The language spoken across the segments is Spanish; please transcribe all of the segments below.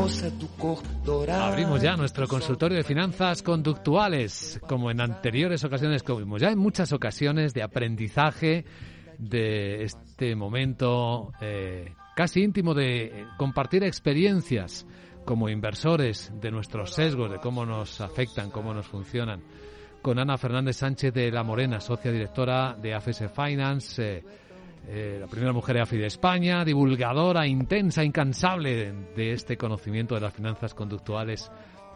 Moça do corpo dourado. Abrimos ya nuestro consultorio de finanzas conductuales, como en anteriores ocasiones, como ya en muchas ocasiones de aprendizaje de este momento eh, casi íntimo de compartir experiencias como inversores de nuestros sesgos, de cómo nos afectan, cómo nos funcionan, con Ana Fernández Sánchez de La Morena, socia directora de AFS Finance. eh, eh, la primera mujer de AFI de España, divulgadora intensa, incansable de, de este conocimiento de las finanzas conductuales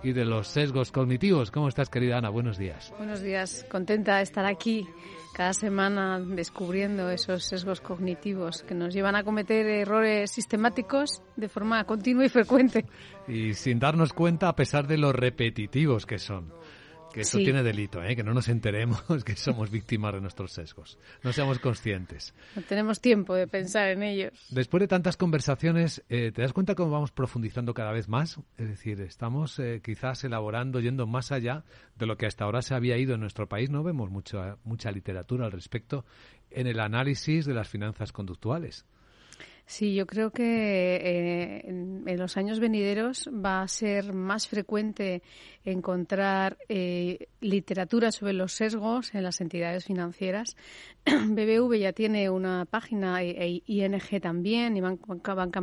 y de los sesgos cognitivos. ¿Cómo estás, querida Ana? Buenos días. Buenos días, contenta de estar aquí cada semana descubriendo esos sesgos cognitivos que nos llevan a cometer errores sistemáticos de forma continua y frecuente. Y sin darnos cuenta, a pesar de lo repetitivos que son. Que eso Sí. tiene delito, ¿eh? que no nos enteremos que somos víctimas de nuestros sesgos. No seamos conscientes. No tenemos tiempo de pensar en ellos. Después de tantas conversaciones, eh, ¿te das cuenta cómo vamos profundizando cada vez más? Es decir, estamos eh, quizás elaborando, yendo más allá de lo que hasta ahora se había ido en nuestro país. No vemos mucha, mucha literatura al respecto en el análisis de las finanzas conductuales. Sí, yo creo que eh, en, los años venideros va a ser más frecuente encontrar eh, literatura sobre los sesgos en las entidades financieras. BBV ya tiene una página, e, e ING también, y Banca, Banca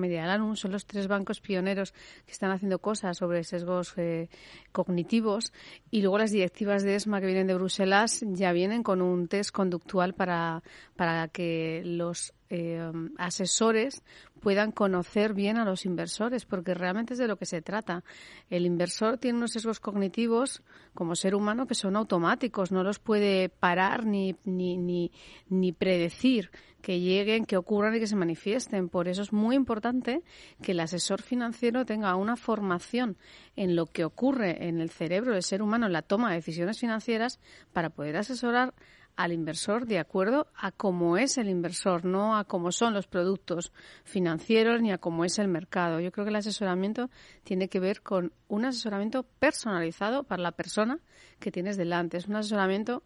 son los tres bancos pioneros que están haciendo cosas sobre sesgos eh, cognitivos. Y luego las directivas de ESMA que vienen de Bruselas ya vienen con un test conductual para, para que los eh, asesores puedan conocer bien a los inversores, porque realmente es de lo que se trata. El inversor tiene unos sesgos cognitivos como ser humano que son automáticos, no los puede parar ni, ni, ni, ni predecir que lleguen, que ocurran y que se manifiesten. Por eso es muy importante que el asesor financiero tenga una formación en lo que ocurre en el cerebro del ser humano en la toma de decisiones financieras para poder asesorar al inversor de acuerdo a cómo es el inversor, no a cómo son los productos financieros ni a cómo es el mercado. Yo creo que el asesoramiento tiene que ver con un asesoramiento personalizado para la persona que tienes delante. Es un asesoramiento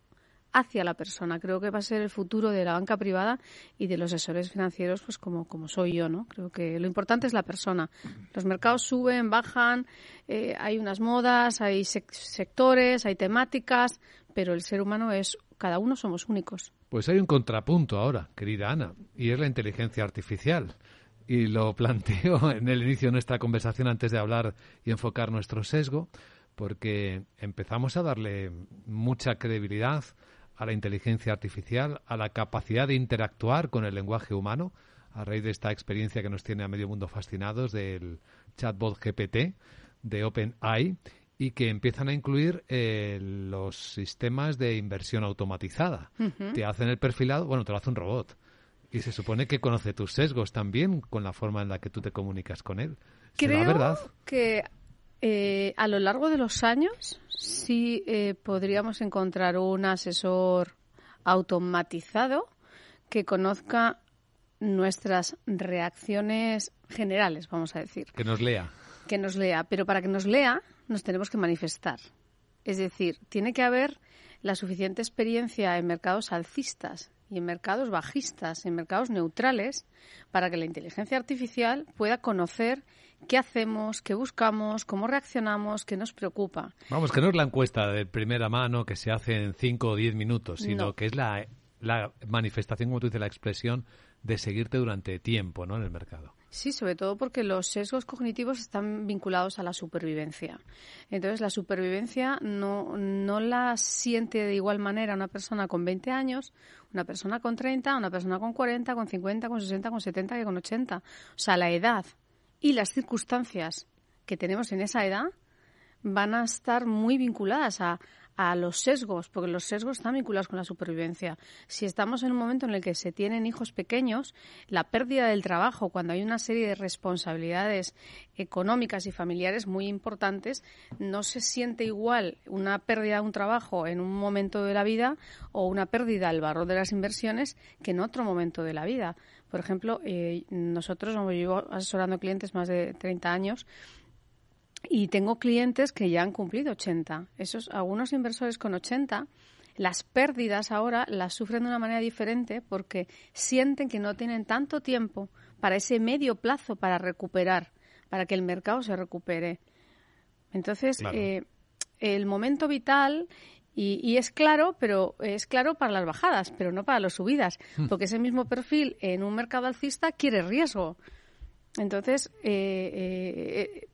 hacia la persona. Creo que va a ser el futuro de la banca privada y de los asesores financieros, pues como, soy yo, ¿no? Creo que lo importante es la persona. Los mercados suben, bajan, eh, hay unas modas, hay sec- sectores, hay temáticas, pero el ser humano es, cada uno somos únicos. Pues hay un contrapunto ahora, querida Ana, y es la inteligencia artificial. Y lo planteo en el inicio de nuestra conversación antes de hablar y enfocar nuestro sesgo, porque empezamos a darle mucha credibilidad a la inteligencia artificial, a la capacidad de interactuar con el lenguaje humano, a raíz de esta experiencia que nos tiene a medio mundo fascinados del chatbot GPT de OpenAI. Y que empiezan a incluir eh, los sistemas de inversión automatizada. Te hacen el perfilado, bueno, te lo hace un robot. Y se supone que conoce tus sesgos también con la forma en la que tú te comunicas con él. Creo verdad? que eh, a lo largo de los años sí eh, podríamos encontrar un asesor automatizado que conozca nuestras reacciones generales, vamos a decir. Que nos lea. Que nos lea. Pero para que nos lea, nos tenemos que manifestar. Es decir, tiene que haber la suficiente experiencia en mercados alcistas y en mercados bajistas, en mercados neutrales, para que la inteligencia artificial pueda conocer qué hacemos, qué buscamos, cómo reaccionamos, qué nos preocupa. Vamos, que no es la encuesta de primera mano que se hace en 5 o 10 minutos, sino que es la, la manifestación, como tú dices, la expresión de seguirte durante tiempo ¿no? en el mercado. Sí, sobre todo porque los sesgos cognitivos están vinculados a la supervivencia. Entonces, la supervivencia no, no la siente de igual manera una persona con 20 años, una persona con 30, una persona con 40, con 50, con 60, con 70 que con 80. O sea, la edad y las circunstancias que tenemos en esa edad van a estar muy vinculadas a, a los sesgos, porque los sesgos están vinculados con la supervivencia. Si estamos en un momento en el que se tienen hijos pequeños, la pérdida del trabajo, cuando hay una serie de responsabilidades económicas y familiares muy importantes, no se siente igual una pérdida de un trabajo en un momento de la vida o una pérdida del valor de las inversiones que en otro momento de la vida. Por ejemplo, eh, nosotros, como llevo asesorando clientes más de 30 años, y tengo clientes que ya han cumplido 80. Esos, algunos inversores con 80, las pérdidas ahora las sufren de una manera diferente porque sienten que no tienen tanto tiempo para ese medio plazo para recuperar, para que el mercado se recupere. Entonces, eh, el momento vital y, y, es claro, pero es claro para las bajadas, pero no para las subidas, hmm. porque ese mismo perfil en un mercado alcista quiere riesgo. Entonces, eh, eh,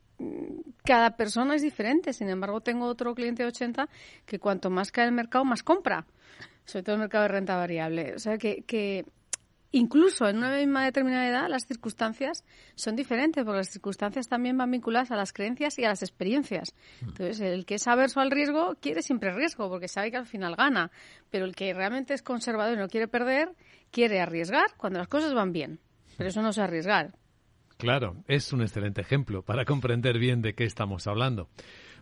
cada persona es diferente. Sin embargo, tengo otro cliente de 80 que cuanto más cae el mercado, más compra. Sobre todo el mercado de renta variable. O sea, que, que incluso en una misma determinada edad las circunstancias son diferentes, porque las circunstancias también van vinculadas a las creencias y a las experiencias. Entonces, el que es averso al riesgo quiere siempre riesgo, porque sabe que al final gana. Pero el que realmente es conservador y no quiere perder, quiere arriesgar cuando las cosas van bien. Pero eso no es arriesgar. Claro, es un excelente ejemplo para comprender bien de qué estamos hablando.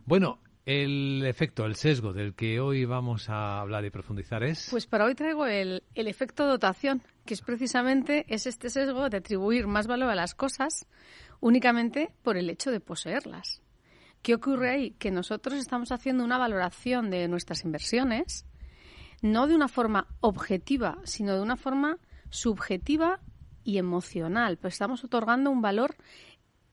Bueno, el efecto, el sesgo del que hoy vamos a hablar y profundizar es... Pues para hoy traigo el, el efecto dotación, que es precisamente es este sesgo de atribuir más valor a las cosas únicamente por el hecho de poseerlas. ¿Qué ocurre ahí? Que nosotros estamos haciendo una valoración de nuestras inversiones, no de una forma objetiva, sino de una forma subjetiva y emocional, pues estamos otorgando un valor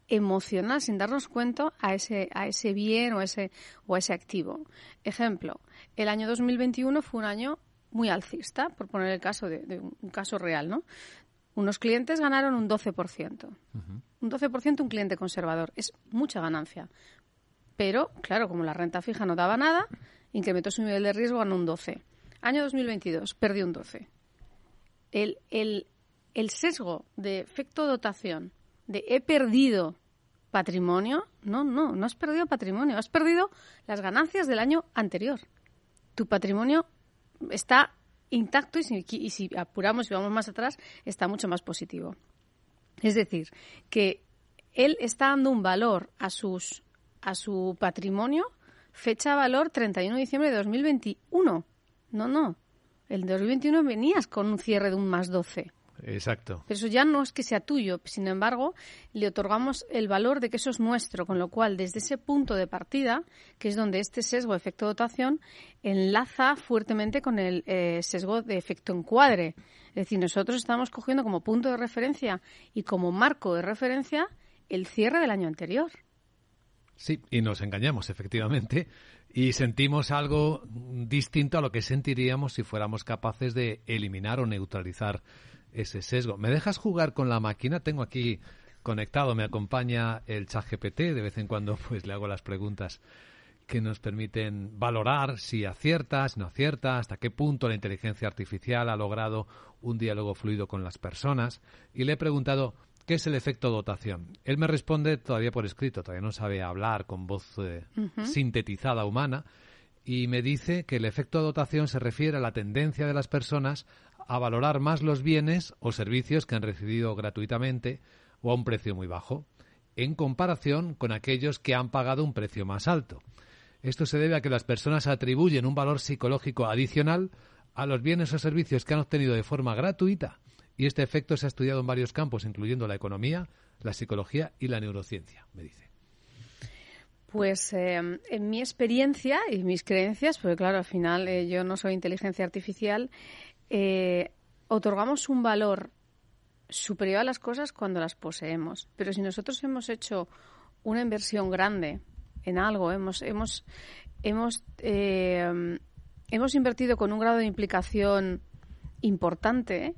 emocional sin darnos cuenta a ese, a ese bien o ese, o ese activo. Ejemplo, el año 2021 fue un año muy alcista, por poner el caso de, un caso real, ¿no? Unos clientes ganaron un 12%. Un 12% un cliente conservador. Es mucha ganancia. Pero, claro, como la renta fija no daba nada, incrementó su nivel de riesgo, ganó un 12. Año 2022, perdió un 12. El, el, el sesgo de efecto dotación, de he perdido patrimonio, no, no, no has perdido patrimonio, has perdido las ganancias del año anterior. Tu patrimonio está intacto y si, apuramos y vamos más atrás, está mucho más positivo. Es decir, que él está dando un valor a sus a su patrimonio fecha valor 31 de diciembre de 2021. No, no. El 2021 venías con un cierre de un más 12. Exacto. Pero eso ya no es que sea tuyo, sin embargo, le otorgamos el valor de que eso es nuestro, con lo cual desde ese punto de partida, que es donde este sesgo de efecto dotación enlaza fuertemente con el eh, sesgo de efecto encuadre. Es decir, nosotros estamos cogiendo como punto de referencia y como marco de referencia el cierre del año anterior. Sí, y nos engañamos, efectivamente, y sentimos algo distinto a lo que sentiríamos si fuéramos capaces de eliminar o neutralizar ese sesgo. ¿Me dejas jugar con la máquina? Tengo aquí conectado, me acompaña el chat GPT, de vez en cuando pues le hago las preguntas que nos permiten valorar si acierta, si no acierta, hasta qué punto la inteligencia artificial ha logrado un diálogo fluido con las personas. Y le he preguntado ¿Qué es el efecto dotación? Él me responde todavía por escrito, todavía no sabe hablar con voz eh, sintetizada humana, y me dice que el efecto dotación se refiere a la tendencia de las personas a valorar más los bienes o servicios que han recibido gratuitamente o a un precio muy bajo, en comparación con aquellos que han pagado un precio más alto. Esto se debe a que las personas atribuyen un valor psicológico adicional a los bienes o servicios que han obtenido de forma gratuita y este efecto se ha estudiado en varios campos, incluyendo la economía, la psicología y la neurociencia, me dice. Pues eh, en mi experiencia y mis creencias, porque claro, al final eh, yo no soy inteligencia artificial, eh, otorgamos un valor superior a las cosas cuando las poseemos. Pero si nosotros hemos hecho una inversión grande en algo, hemos, hemos, hemos, hemos invertido con un grado de implicación importante,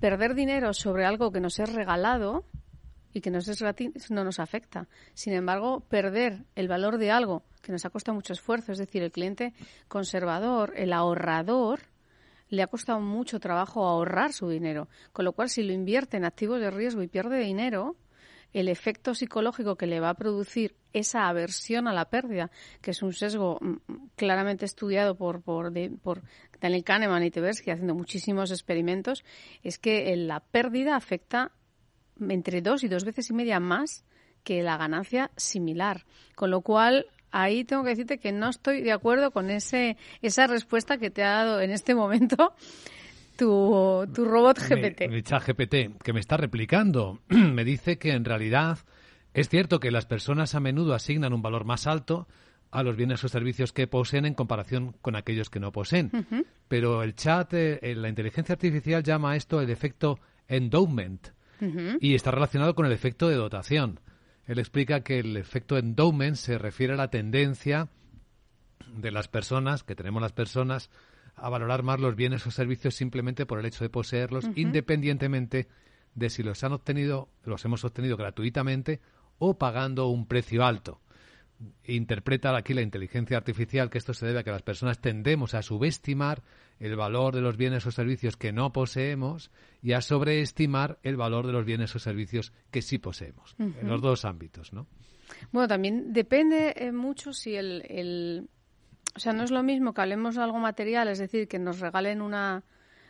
perder dinero sobre algo que nos es regalado y que nos es gratis no nos afecta. Sin embargo, perder el valor de algo que nos ha costado mucho esfuerzo, es decir, el cliente conservador, el ahorrador, le ha costado mucho trabajo ahorrar su dinero. Con lo cual, si lo invierte en activos de riesgo y pierde dinero, el efecto psicológico que le va a producir esa aversión a la pérdida, que es un sesgo mm, claramente estudiado por, por, por Daniel Kahneman y Tversky haciendo muchísimos experimentos, es que la pérdida afecta entre dos y dos veces y media más que la ganancia similar. Con lo cual, ahí tengo que decirte que no estoy de acuerdo con ese, esa respuesta que te ha dado en este momento tu, tu robot GPT. Mi, chat GPT, que me está replicando, me dice que en realidad es cierto que las personas a menudo asignan un valor más alto a los bienes o servicios que poseen en comparación con aquellos que no poseen. Pero el chat, eh, la inteligencia artificial llama a esto el efecto endowment y está relacionado con el efecto de dotación. Él explica que el efecto endowment se refiere a la tendencia de las personas, que tenemos las personas, a valorar más los bienes o servicios simplemente por el hecho de poseerlos, independientemente de si los han obtenido, los hemos obtenido gratuitamente o pagando un precio alto. Interpreta aquí la inteligencia artificial que esto se debe a que las personas tendemos a subestimar el valor de los bienes o servicios que no poseemos y a sobreestimar el valor de los bienes o servicios que sí poseemos, en los dos ámbitos, ¿no? Bueno, también depende eh, mucho si el, o sea, no es lo mismo que hablemos de algo material, es decir, que nos regalen una,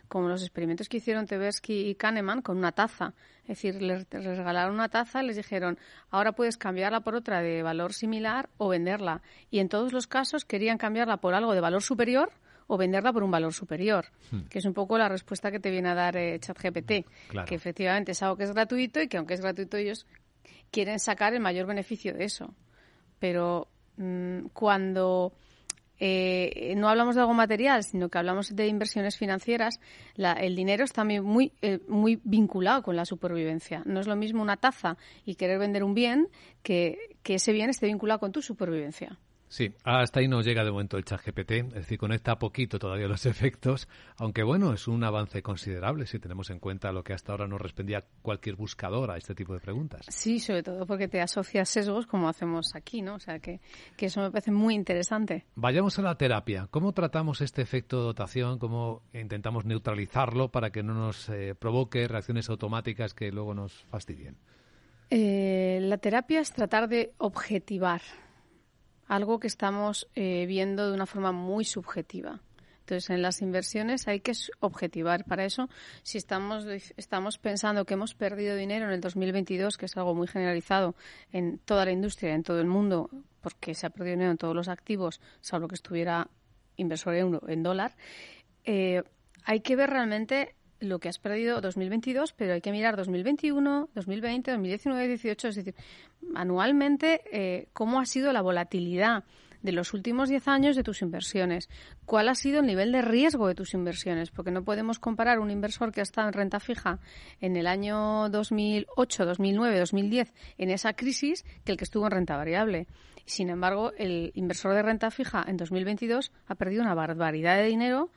como los experimentos que hicieron Tversky y Kahneman con una taza. Es decir, les, regalaron una taza, les dijeron, ahora puedes cambiarla por otra de valor similar o venderla. Y en todos los casos querían cambiarla por algo de valor superior o venderla por un valor superior, hmm. que es un poco la respuesta que te viene a dar eh, ChatGPT, que efectivamente es algo que es gratuito y que aunque es gratuito ellos quieren sacar el mayor beneficio de eso. Pero mm, cuando eh, no hablamos de algo material, sino que hablamos de inversiones financieras, el dinero está muy, eh, muy vinculado con la supervivencia. No es lo mismo una taza y querer vender un bien que, que ese bien esté vinculado con tu supervivencia. Sí, hasta ahí nos llega de momento el chat GPT, es decir, conecta poquito todavía los efectos, aunque bueno, es un avance considerable si tenemos en cuenta lo que hasta ahora nos respondía cualquier buscador a este tipo de preguntas. Sí, sobre todo porque te asocia sesgos como hacemos aquí, ¿no? O sea, que, eso me parece muy interesante. Vayamos a la terapia. ¿Cómo tratamos este efecto de dotación? ¿Cómo intentamos neutralizarlo para que no nos eh, provoque reacciones automáticas que luego nos fastidien? Eh, la terapia es tratar de objetivar algo que estamos eh, viendo de una forma muy subjetiva. Entonces, en las inversiones hay que objetivar. Para eso, si estamos, estamos pensando que hemos perdido dinero en el 2022, que es algo muy generalizado en toda la industria, en todo el mundo, porque se ha perdido dinero en todos los activos, salvo que estuviera inversor euro en dólar, eh, hay que ver realmente lo que has perdido 2022, pero hay que mirar 2021, 2020, 2019, 2018, es decir, anualmente eh, cómo ha sido la volatilidad de los últimos 10 años de tus inversiones. ¿Cuál ha sido el nivel de riesgo de tus inversiones? Porque no podemos comparar un inversor que ha estado en renta fija en el año 2008, 2009, 2010, en esa crisis, que el que estuvo en renta variable. Sin embargo, el inversor de renta fija en 2022 ha perdido una barbaridad de dinero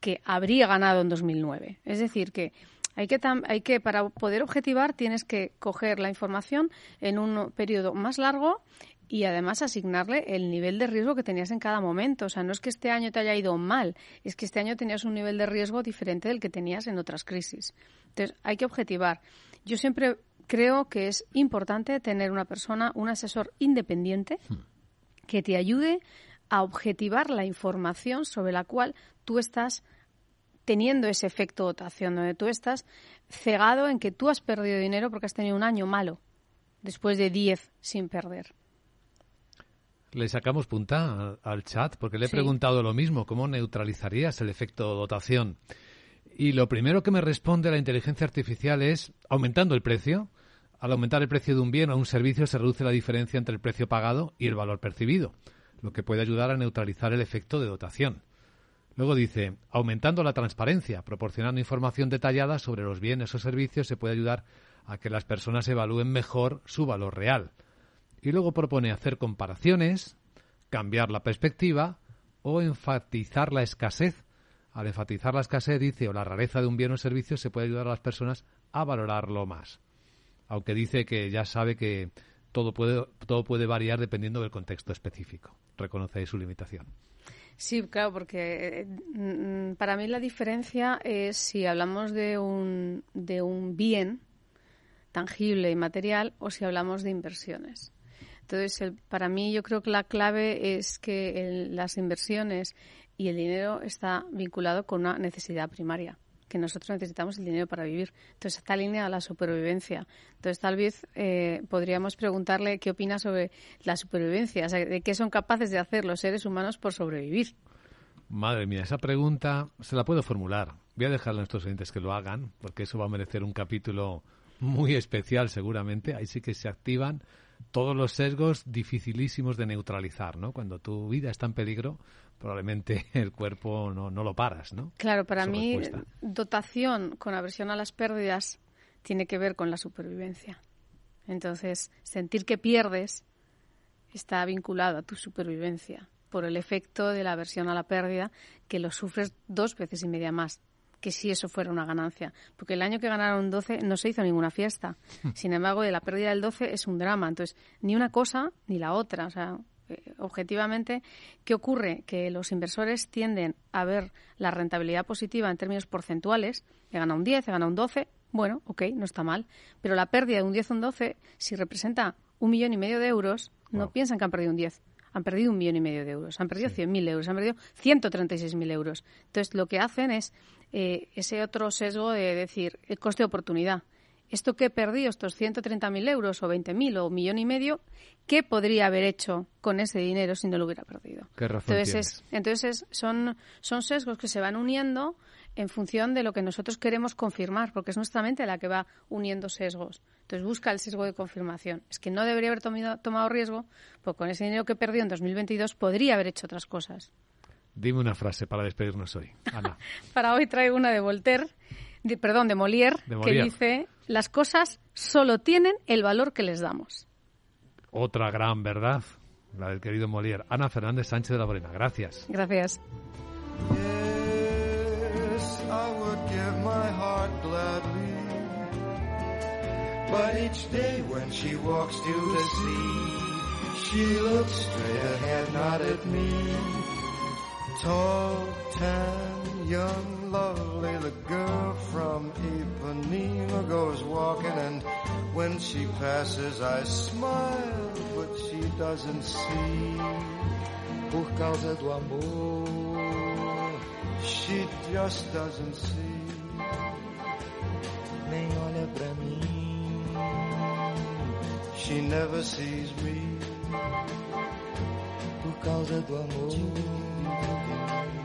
que habría ganado en 2009. Es decir, que hay que, hay que, para poder objetivar, tienes que coger la información en un periodo más largo y además asignarle el nivel de riesgo que tenías en cada momento. O sea, no es que este año te haya ido mal, es que este año tenías un nivel de riesgo diferente del que tenías en otras crisis. Entonces, hay que objetivar. Yo siempre creo que es importante tener una persona, un asesor independiente que te ayude a objetivar la información sobre la cual tú estás teniendo ese efecto dotación, donde tú estás cegado en que tú has perdido dinero porque has tenido un año malo, después de 10 sin perder. Le sacamos punta al chat porque le he preguntado lo mismo, ¿cómo neutralizarías el efecto dotación? Y lo primero que me responde la inteligencia artificial es aumentando el precio. Al aumentar el precio de un bien o un servicio se reduce la diferencia entre el precio pagado y el valor percibido, lo que puede ayudar a neutralizar el efecto de dotación. Luego dice, aumentando la transparencia, proporcionando información detallada sobre los bienes o servicios se puede ayudar a que las personas evalúen mejor su valor real. Y luego propone hacer comparaciones, cambiar la perspectiva o enfatizar la escasez. Al enfatizar la escasez, dice, o la rareza de un bien o servicio, se puede ayudar a las personas a valorarlo más. Aunque dice que ya sabe que todo puede, todo puede variar dependiendo del contexto específico. Reconoce su limitación. Sí, claro, porque mm, para mí la diferencia es si hablamos de un, de un bien tangible y material o si hablamos de inversiones. Entonces, para mí yo creo que la clave es que las inversiones y el dinero está vinculado con una necesidad primaria que nosotros necesitamos el dinero para vivir. Entonces está alineada la supervivencia. Entonces tal vez eh, podríamos preguntarle qué opina sobre la supervivencia, de qué son capaces de hacer los seres humanos por sobrevivir. Madre mía, esa pregunta se la puedo formular. Voy a dejarle a nuestros oyentes que lo hagan, porque eso va a merecer un capítulo muy especial seguramente. Ahí sí que se activan todos los sesgos dificilísimos de neutralizar, ¿no? Cuando tu vida está en peligro, probablemente el cuerpo no, no lo paras, ¿no? Claro, para mí dotación con aversión a las pérdidas tiene que ver con la supervivencia. Entonces, sentir que pierdes está vinculado a tu supervivencia por el efecto de la aversión a la pérdida que lo sufres dos veces y media más que si eso fuera una ganancia. Porque el año que ganaron 12 no se hizo ninguna fiesta. Sin embargo, de la pérdida del 12 es un drama. Entonces, ni una cosa ni la otra. O sea, eh, objetivamente, ¿qué ocurre? Que los inversores tienden a ver la rentabilidad positiva en términos porcentuales. He ganado un 10, he ganado un 12. Bueno, ok, no está mal. Pero la pérdida de un 10 o un 12, si representa un millón y medio de euros, no piensan que han perdido un 10 han perdido un millón y medio de euros, han perdido 100.000 euros, han perdido 136.000 euros. Entonces, lo que hacen es eh, ese otro sesgo de decir el coste de oportunidad. Esto que he perdido, estos 130.000 euros o 20.000 o un millón y medio, ¿qué podría haber hecho con ese dinero si no lo hubiera perdido? ¿Qué razón entonces, entonces son, son sesgos que se van uniendo en función de lo que nosotros queremos confirmar, porque es nuestra mente la que va uniendo sesgos. Entonces busca el sesgo de confirmación. Es que no debería haber tomado, tomado riesgo, porque con ese dinero que perdió en 2022 podría haber hecho otras cosas. Dime una frase para despedirnos hoy, Ana. para hoy traigo una de Voltaire, perdón, de Molière, que dice, las cosas solo tienen el valor que les damos. Otra gran verdad, la del querido Molière. Ana Fernández Sánchez de la Morena, gracias. Gracias. But each day when she walks to the sea, she looks straight ahead, not at me. Tall, tan, young, lovely, the girl from Ipanema goes walking and when she passes I smile, but she doesn't see. Por causa do amor, she just doesn't see. Nem olha pra mim, she never sees me. por causa do amor.